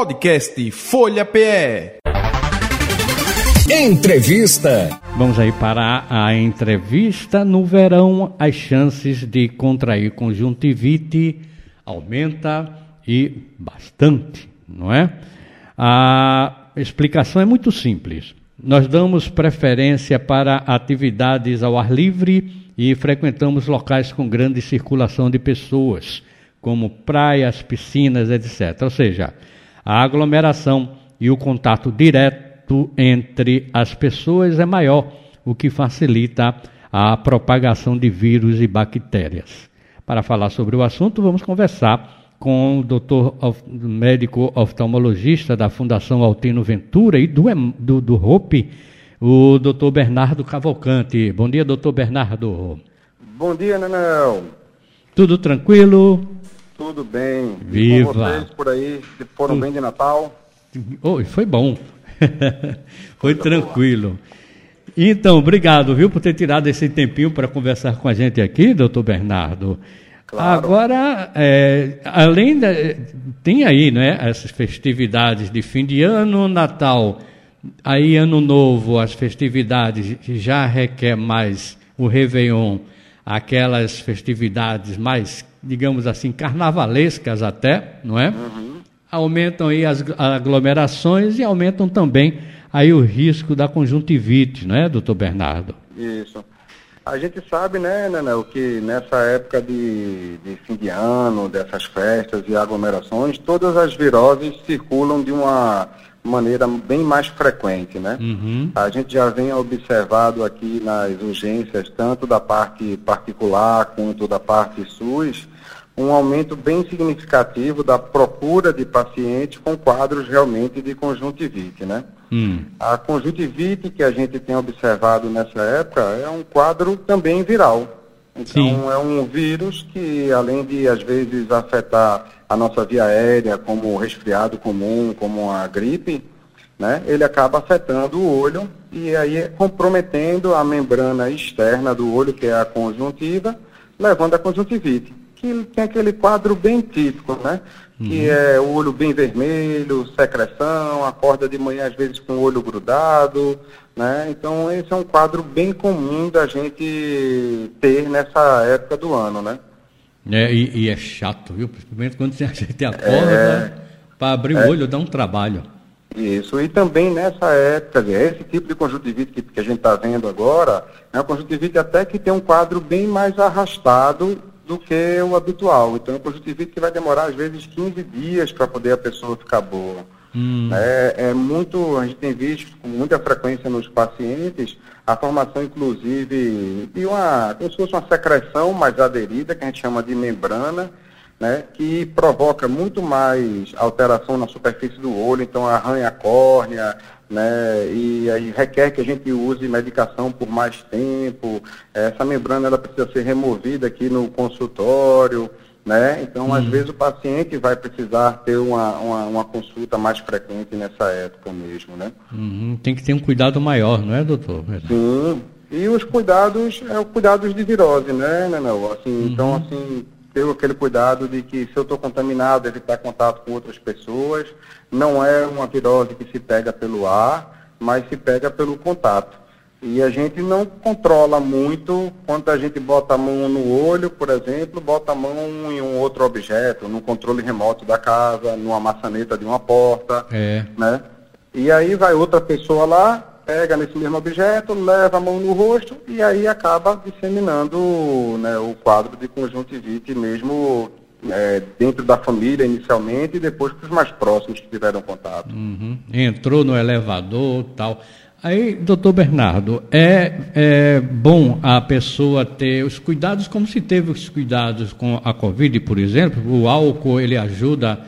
Podcast Folha PE. Entrevista. Vamos aí para a entrevista. No verão, as chances de contrair conjuntivite aumenta e bastante, não é? A explicação é muito simples. Nós damos preferência para atividades ao ar livre e frequentamos locais com grande circulação de pessoas, como praias, piscinas, etc. Ou seja, a aglomeração e o contato direto entre as pessoas é maior, o que facilita a propagação de vírus e bactérias. Para falar sobre o assunto, vamos conversar com o doutor médico oftalmologista da Fundação Altino Ventura e do, do, do ROPE, o doutor Bernardo Cavalcante. Bom dia, doutor Bernardo. Bom dia, Nenel. Tudo tranquilo? Tudo bem. Viva. E com vocês por aí, foram bem de Natal? Oh, foi bom. foi tranquilo. Então, obrigado, viu, por ter tirado esse tempinho para conversar com a gente aqui, doutor Bernardo. Claro. Agora, é, além da. Tem aí, né, essas festividades de fim de ano, Natal, aí Ano Novo, as festividades já requer mais o Réveillon, aquelas festividades mais digamos assim, carnavalescas até, não é? Uhum. Aumentam aí as aglomerações e aumentam também aí o risco da conjuntivite, não é, doutor Bernardo? Isso. A gente sabe, né, Nenel, que nessa época de, de fim de ano, dessas festas e aglomerações, todas as viroses circulam de uma maneira bem mais frequente, né? Uhum. A gente já vem observado aqui nas urgências, tanto da parte particular quanto da parte SUS, um aumento bem significativo da procura de pacientes com quadros realmente de conjuntivite, né? Hum. A conjuntivite que a gente tem observado nessa época é um quadro também viral. Então Sim. é um vírus que, além de às vezes afetar a nossa via aérea, como o resfriado comum, como a gripe, né, ele acaba afetando o olho e aí comprometendo a membrana externa do olho, que é a conjuntiva, levando a conjuntivite, que tem aquele quadro bem típico, né? Uhum. Que é o olho bem vermelho, secreção, acorda de manhã às vezes com o olho grudado, né? Então esse é um quadro bem comum da gente ter nessa época do ano, né? É, e, e, é chato, viu? Principalmente quando a gente acorda, é, para abrir é, o olho dá um trabalho. Isso, e também nessa época, esse tipo de conjuntivite que, que a gente está vendo agora, é uma conjuntivite até que tem um quadro bem mais arrastado do que o habitual. Então uma conjuntivite que vai demorar às vezes 15 dias para poder a pessoa ficar boa. Hum. É, é, muito, a gente tem visto com muita frequência nos pacientes a formação, inclusive, de uma, como se fosse uma secreção mais aderida, que a gente chama de membrana, né, que provoca muito mais alteração na superfície do olho, então arranha a córnea, né, e aí requer que a gente use medicação por mais tempo. Essa membrana ela precisa ser removida aqui no consultório. Né? Então, uhum. às vezes, o paciente vai precisar ter uma, uma, uma, consulta mais frequente nessa época mesmo, né? Uhum. Tem que ter um cuidado maior, não é, doutor? Sim. E os cuidados, é os cuidados de virose, né, Nenel? Assim, uhum. Então, assim, ter aquele cuidado de que se eu estou contaminado, evitar contato com outras pessoas. Não é uma virose que se pega pelo ar, mas se pega pelo contato. E a gente não controla muito quando a gente bota a mão no olho, por exemplo, bota a mão em um outro objeto, no controle remoto da casa, numa maçaneta de uma porta, é. né? E aí vai outra pessoa lá, pega nesse mesmo objeto, leva a mão no rosto e aí acaba disseminando né, o quadro de conjuntivite mesmo é, dentro da família inicialmente e depois para os mais próximos que tiveram contato. Uhum. Entrou no elevador tal. Aí, doutor Bernardo, é, é, bom a pessoa ter os cuidados como se teve os cuidados com a Covid, por exemplo. O álcool ele ajuda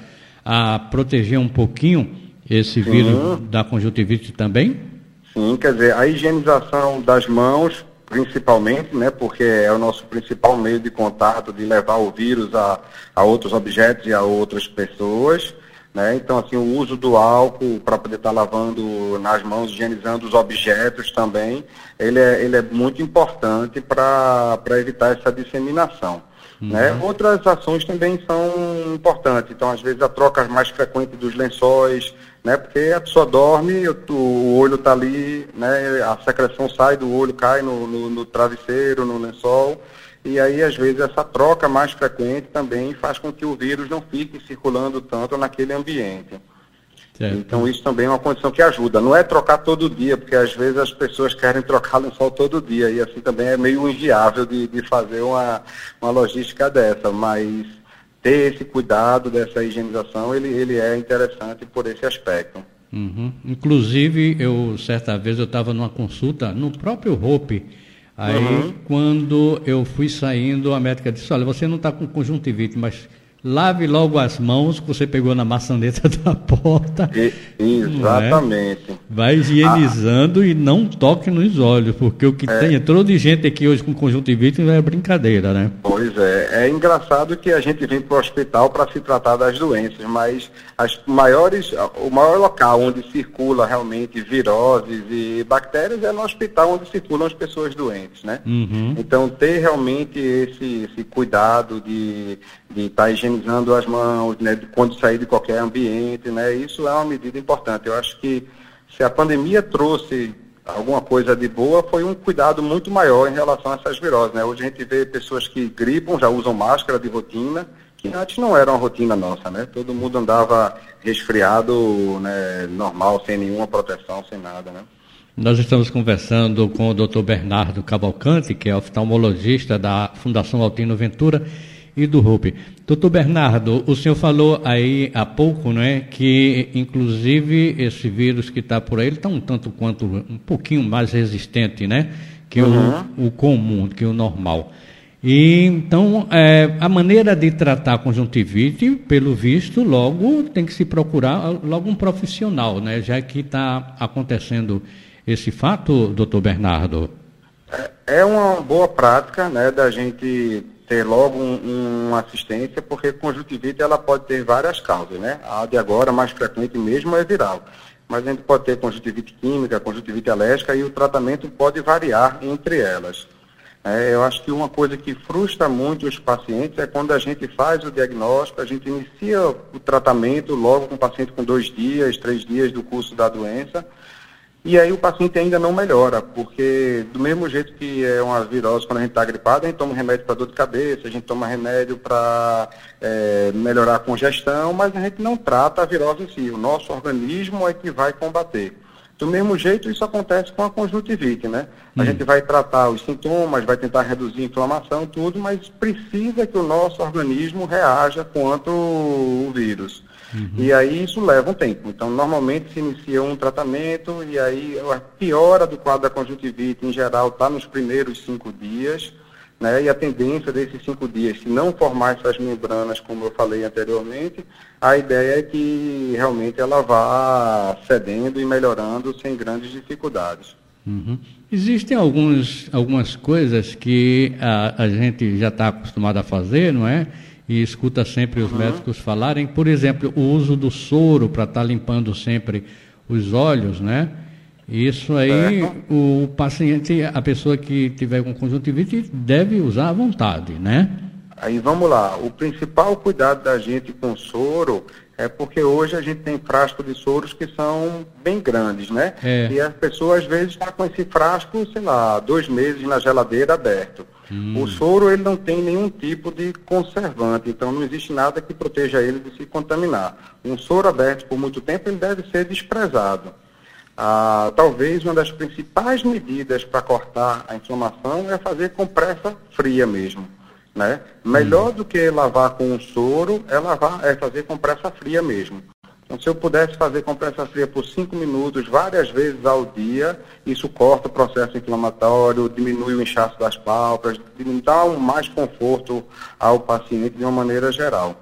a proteger um pouquinho esse vírus da conjuntivite também? Sim, quer dizer, a higienização das mãos, principalmente, né, porque é o nosso principal meio de contato de levar o vírus a, a outros objetos e a outras pessoas. Né? Então, assim, o uso do álcool para poder estar tá lavando nas mãos, higienizando os objetos também, ele é, ele é muito importante para evitar essa disseminação. Né? Outras ações também são importantes. Então, às vezes, a troca mais frequente dos lençóis, né? porque a pessoa dorme, o, olho está ali, né? a secreção sai do olho, cai no, no, no travesseiro, no lençol. E aí, às vezes, essa troca mais frequente também faz com que o vírus não fique circulando tanto naquele ambiente. Certo. Então isso também é uma condição que ajuda. Não é trocar todo dia, porque às vezes as pessoas querem trocar lençol todo dia e assim também é meio inviável de, de fazer uma, uma logística dessa, mas ter esse cuidado dessa higienização, ele, ele é interessante por esse aspecto. Uhum. Inclusive, eu certa vez eu estava numa consulta no próprio Hope, aí uhum. quando eu fui saindo, a médica disse, olha, você não está com conjuntivite, mas Lave logo as mãos que você pegou na maçaneta da porta. E, exatamente. É? Vai higienizando ah. e não toque nos olhos, porque o que é. tem entrou de gente aqui hoje com conjuntivite não é brincadeira, né? Pois é. É engraçado que a gente vem para o hospital para se tratar das doenças, mas as maiores, o maior local onde circula realmente viroses e bactérias é no hospital onde circulam as pessoas doentes, né? Uhum. Então ter realmente esse, esse cuidado de de estar tá higienizando as mãos, né, de quando sair de qualquer ambiente, né, isso é uma medida importante. Eu acho que se a pandemia trouxe alguma coisa de boa, foi um cuidado muito maior em relação a essas viroses, né. Hoje a gente vê pessoas que gripam, já usam máscara de rotina, que antes não era uma rotina nossa, né, todo mundo andava resfriado, né, normal, sem nenhuma proteção, sem nada, né. Nós estamos conversando com o Dr. Bernardo Cavalcante, que é oftalmologista da Fundação Altino Ventura, e do Rupe. Doutor Bernardo, o senhor falou aí há pouco, não é, que inclusive esse vírus que está por aí, ele está um tanto quanto, um pouquinho mais resistente, né, que uhum. o, o comum, que o normal. E, então, é, a maneira de tratar a conjuntivite, pelo visto, logo tem que se procurar logo um profissional, né? Já que está acontecendo esse fato, doutor Bernardo. É, é uma boa prática, né, da gente ter logo um, uma assistência, porque conjuntivite ela pode ter várias causas, né? A de agora, mais frequente mesmo, é viral. Mas a gente pode ter conjuntivite química, conjuntivite alérgica e o tratamento pode variar entre elas. É, eu acho que uma coisa que frustra muito os pacientes é quando a gente faz o diagnóstico, a gente inicia o tratamento logo com o paciente com dois dias, três dias do curso da doença, e aí o paciente ainda não melhora, porque do mesmo jeito que é uma virose quando a gente está gripado, a gente toma remédio para dor de cabeça, a gente toma remédio para é, melhorar a congestão, mas a gente não trata a virose em si. O nosso organismo é que vai combater. Do mesmo jeito, isso acontece com a conjuntivite, né? A hum. gente vai tratar os sintomas, vai tentar reduzir a inflamação, tudo, mas precisa que o nosso organismo reaja quanto o vírus. Uhum. E aí isso leva um tempo. Então, normalmente se inicia um tratamento e aí a piora do quadro da conjuntivite, em geral, está nos primeiros cinco dias. Né? E a tendência desses cinco dias, se não formar essas membranas, como eu falei anteriormente, a ideia é que realmente ela vá cedendo e melhorando sem grandes dificuldades. Uhum. Existem alguns, algumas coisas que a, a gente já está acostumado a fazer, não é? E escuta sempre os uhum. médicos falarem, por exemplo, o uso do soro para estar tá limpando sempre os olhos, né? Isso aí, o paciente, a pessoa que tiver com conjuntivite deve usar à vontade, né? Aí vamos lá, o principal cuidado da gente com soro é porque hoje a gente tem frasco de soros que são bem grandes, né? É. E a pessoa às vezes está com esse frasco, sei lá, dois meses na geladeira aberto. Hum. O soro ele não tem nenhum tipo de conservante, então não existe nada que proteja ele de se contaminar. Um soro aberto por muito tempo ele deve ser desprezado. Ah, talvez uma das principais medidas para cortar a inflamação é fazer compressa fria mesmo. Né? Melhor do que lavar com um soro é lavar, é fazer compressa fria mesmo. Então, se eu pudesse fazer compressa fria por 5 minutos, várias vezes ao dia, isso corta o processo inflamatório, diminui o inchaço das pálpebras, dá um mais conforto ao paciente de uma maneira geral.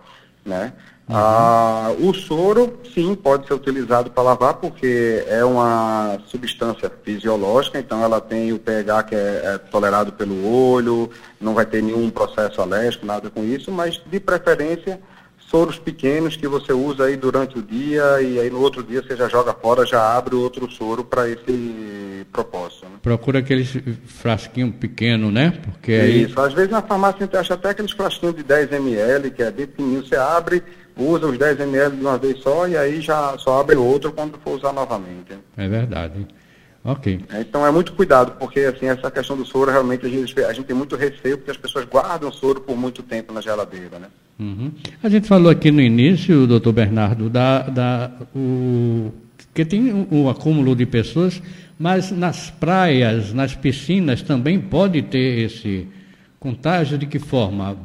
Né? Ah, o soro, sim, pode ser utilizado para lavar, porque é uma substância fisiológica, então ela tem o pH que é, é tolerado pelo olho, não vai ter nenhum processo alérgico, nada com isso, mas de preferência soros pequenos que você usa aí durante o dia e aí no outro dia você já joga fora, já abre outro soro para esse propósito. Né? Procura aqueles frasquinhos pequenos, né? Porque aí... Isso, às vezes na farmácia a gente acha até aqueles frasquinhos de 10 ml, que é bem pequenininho, você abre, usa os 10 ml de uma vez só e aí já só abre outro quando for usar novamente. É verdade. Ok. É, então é muito cuidado, porque assim, essa questão do soro realmente a gente, a gente tem muito receio, porque as pessoas guardam soro por muito tempo na geladeira, né? Uhum. A gente falou aqui no início, doutor Bernardo, da, da, o, que tem o acúmulo de pessoas, mas nas praias, nas piscinas também pode ter esse contágio de que forma?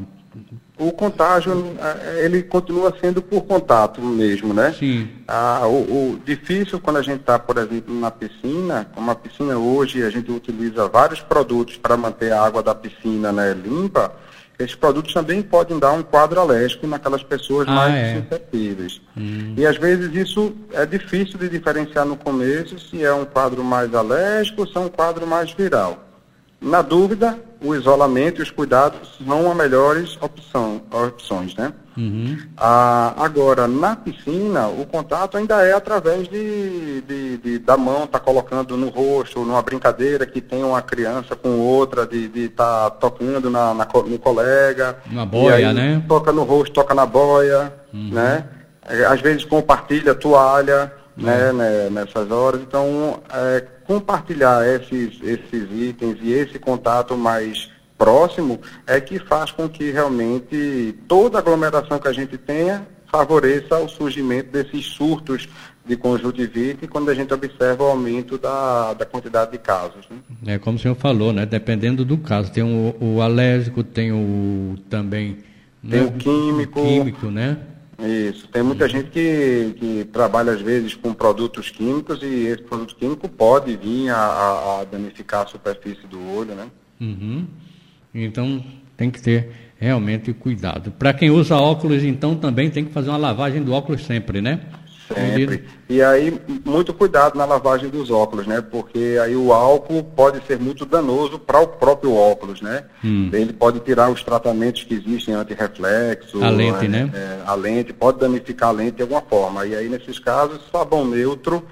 O contágio é, ele continua sendo por contato mesmo, né? Sim. Ah, o, o, difícil quando a gente está, por exemplo, na piscina, como a piscina hoje a gente utiliza vários produtos para manter a água da piscina né, limpa, esses produtos também podem dar um quadro alérgico naquelas pessoas ah, mais é. suscetíveis. Hum. E às vezes isso é difícil de diferenciar no começo se é um quadro mais alérgico ou se é um quadro mais viral. Na dúvida, o isolamento e os cuidados são as melhores opção, opções, né? Uhum. Ah, agora, na piscina, o contato ainda é através de, de, de da mão, tá colocando no rosto, numa brincadeira que tem uma criança com outra, de estar tá tocando na, na, no colega. Na boia, né? Toca no rosto, toca na boia, uhum. né? É, às vezes compartilha toalha, né, uhum. né, nessas horas. Então, é, compartilhar esses, esses itens e esse contato mais próximo é que faz com que realmente toda aglomeração que a gente tenha favoreça o surgimento desses surtos de conjuntivite quando a gente observa o aumento da, da quantidade de casos. Né? É como o senhor falou, né? Dependendo do caso, tem o, o alérgico, tem o também tem né? o químico, o químico, né? Isso. Tem muita gente que, que trabalha, às vezes, com produtos químicos e esse produto químico pode vir a, a, danificar a superfície do olho, né? Uhum. Então, tem que ter realmente cuidado. Para quem usa óculos, então, também tem que fazer uma lavagem do óculos sempre, né? Sempre. E aí, muito cuidado na lavagem dos óculos, né? Porque aí o álcool pode ser muito danoso para o próprio óculos, né? Hum. Ele pode tirar os tratamentos que existem anti-reflexo. A lente, né? É, a lente, pode danificar a lente de alguma forma. E aí, nesses casos, sabão neutro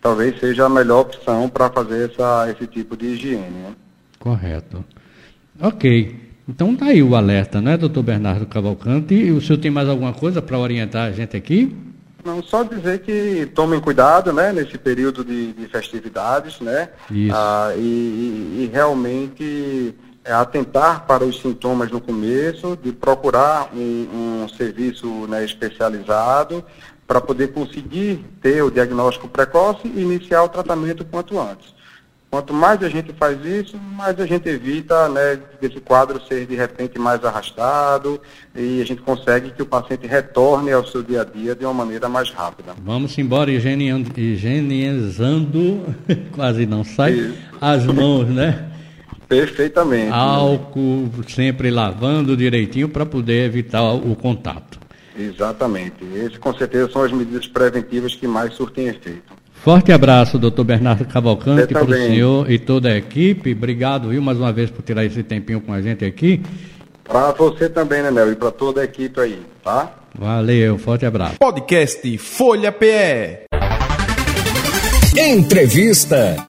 talvez seja a melhor opção para fazer essa, esse tipo de higiene, né? Correto. Ok. Então tá aí o alerta, né, doutor Bernardo Cavalcante? E o senhor tem mais alguma coisa para orientar a gente aqui? Não, só dizer que tomem cuidado, né, nesse período de, de festividades, né, Isso. Ah, e, e, e, realmente é, atentar para os sintomas no começo, de procurar um, um serviço né, especializado para poder conseguir ter o diagnóstico precoce e iniciar o tratamento quanto antes. Quanto mais a gente faz isso, mais a gente evita né, esse quadro ser de repente mais arrastado e a gente consegue que o paciente retorne ao seu dia a dia de uma maneira mais rápida. Vamos embora higienizando, quase não sai, isso. as mãos, né? Perfeitamente. Álcool, né? sempre lavando direitinho para poder evitar o contato. Exatamente. Essas com certeza são as medidas preventivas que mais surtem efeito. Forte abraço, doutor Bernardo Cavalcante, para o senhor e toda a equipe. Obrigado, viu, mais uma vez por tirar esse tempinho com a gente aqui. Para você também, né, Nel, e para toda a equipe aí, tá? Valeu, forte abraço. Podcast Folha PE. Entrevista.